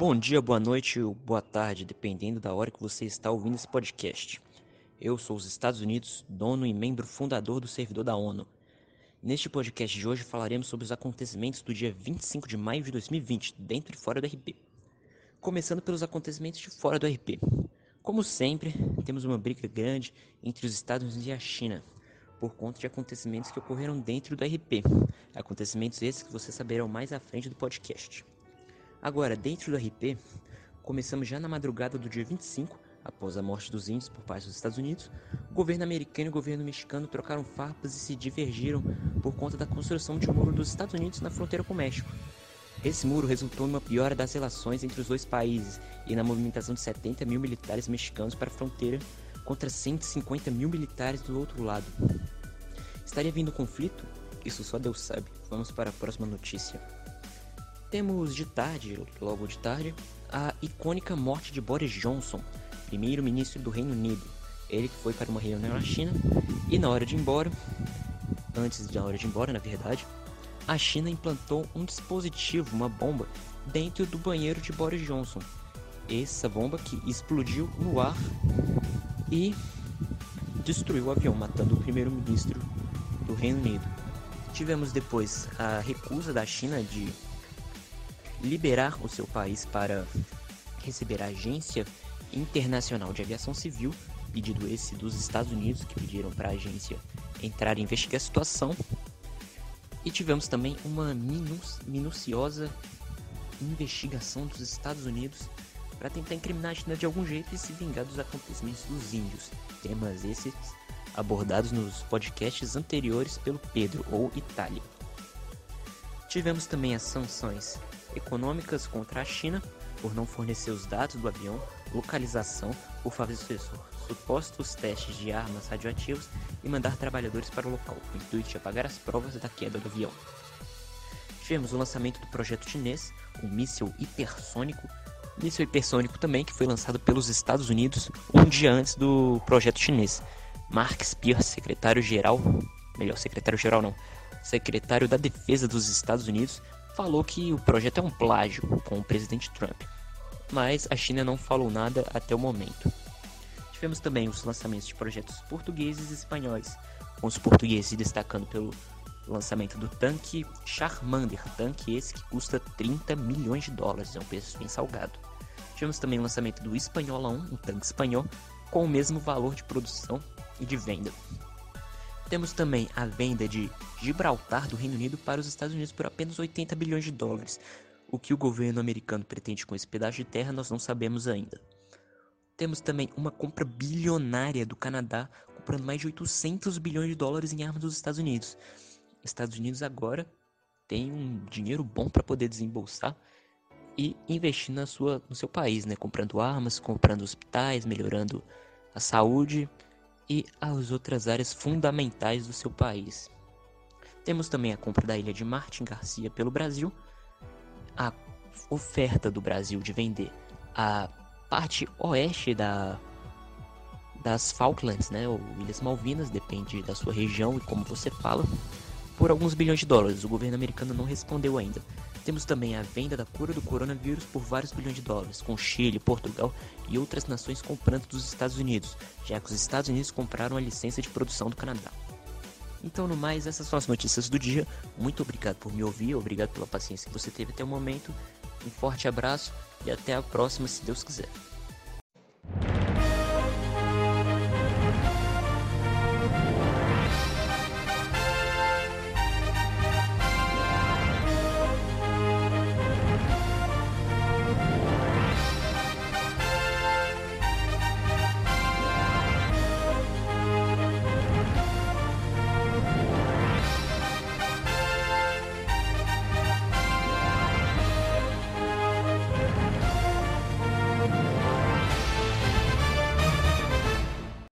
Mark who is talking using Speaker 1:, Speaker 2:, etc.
Speaker 1: Bom dia, boa noite ou boa tarde, dependendo da hora que você está ouvindo esse podcast. Eu sou os Estados Unidos, dono e membro fundador do servidor da ONU. Neste podcast de hoje falaremos sobre os acontecimentos do dia 25 de maio de 2020, dentro e fora do RP. Começando pelos acontecimentos de fora do RP. Como sempre, temos uma briga grande entre os Estados Unidos e a China, por conta de acontecimentos que ocorreram dentro do RP. Acontecimentos esses que vocês saberão mais à frente do podcast. Agora, dentro do RP, começamos já na madrugada do dia 25, após a morte dos índios por parte dos Estados Unidos, o governo americano e o governo mexicano trocaram farpas e se divergiram por conta da construção de um muro dos Estados Unidos na fronteira com o México. Esse muro resultou numa piora das relações entre os dois países e na movimentação de 70 mil militares mexicanos para a fronteira contra 150 mil militares do outro lado. Estaria vindo conflito? Isso só Deus sabe. Vamos para a próxima notícia. Temos de tarde, logo de tarde, a icônica morte de Boris Johnson, primeiro-ministro do Reino Unido. Ele que foi para uma reunião na China e na hora de ir embora, antes da hora de ir embora, na verdade, a China implantou um dispositivo, uma bomba, dentro do banheiro de Boris Johnson. Essa bomba que explodiu no ar e destruiu o avião, matando o primeiro-ministro do Reino Unido. Tivemos depois a recusa da China de liberar o seu país para receber a Agência Internacional de Aviação Civil, pedido esse dos Estados Unidos, que pediram para a agência entrar e investigar a situação. E tivemos também uma minuciosa investigação dos Estados Unidos para tentar incriminar a China de algum jeito e se vingar dos acontecimentos dos índios. Temas esses abordados nos podcasts anteriores pelo Pedro ou Itália. Tivemos também as sanções econômicas contra a China por não fornecer os dados do avião, localização, por fazer supostos testes de armas radioativas e mandar trabalhadores para o local, com o intuito de apagar as provas da queda do avião. Tivemos o lançamento do projeto chinês, um míssil hipersônico, míssil hipersônico também que foi lançado pelos Estados Unidos um dia antes do projeto chinês. Mark Spears, secretário-geral, melhor, secretário-geral não, secretário da Defesa dos Estados Unidos, falou que o projeto é um plágio com o presidente Trump, mas a China não falou nada até o momento. Tivemos também os lançamentos de projetos portugueses e espanhóis, com os portugueses destacando pelo lançamento do tanque Charmander, tanque esse que custa 30 milhões de dólares, é um preço bem salgado. Tivemos também o lançamento do Espanhola 1, um tanque espanhol, com o mesmo valor de produção e de venda. Temos também a venda de Gibraltar do Reino Unido para os Estados Unidos por apenas 80 bilhões de dólares. O que o governo americano pretende com esse pedaço de terra nós não sabemos ainda. Temos também uma compra bilionária do Canadá, comprando mais de 800 bilhões de dólares em armas dos Estados Unidos. Estados Unidos agora tem um dinheiro bom para poder desembolsar e investir na sua, no seu país, né? comprando armas, comprando hospitais, melhorando a saúde e as outras áreas fundamentais do seu país. Temos também a compra da ilha de Martin Garcia pelo Brasil, a oferta do Brasil de vender a parte oeste da, das Falklands, né, ou Ilhas Malvinas, depende da sua região e como você fala, por alguns bilhões de dólares. O governo americano não respondeu ainda. Temos também a venda da cura do coronavírus por vários bilhões de dólares, com Chile, Portugal e outras nações comprando dos Estados Unidos, já que os Estados Unidos compraram a licença de produção do Canadá. Então, no mais, essas são as notícias do dia. Muito obrigado por me ouvir, obrigado pela paciência que você teve até o momento. Um forte abraço e até a próxima, se Deus quiser.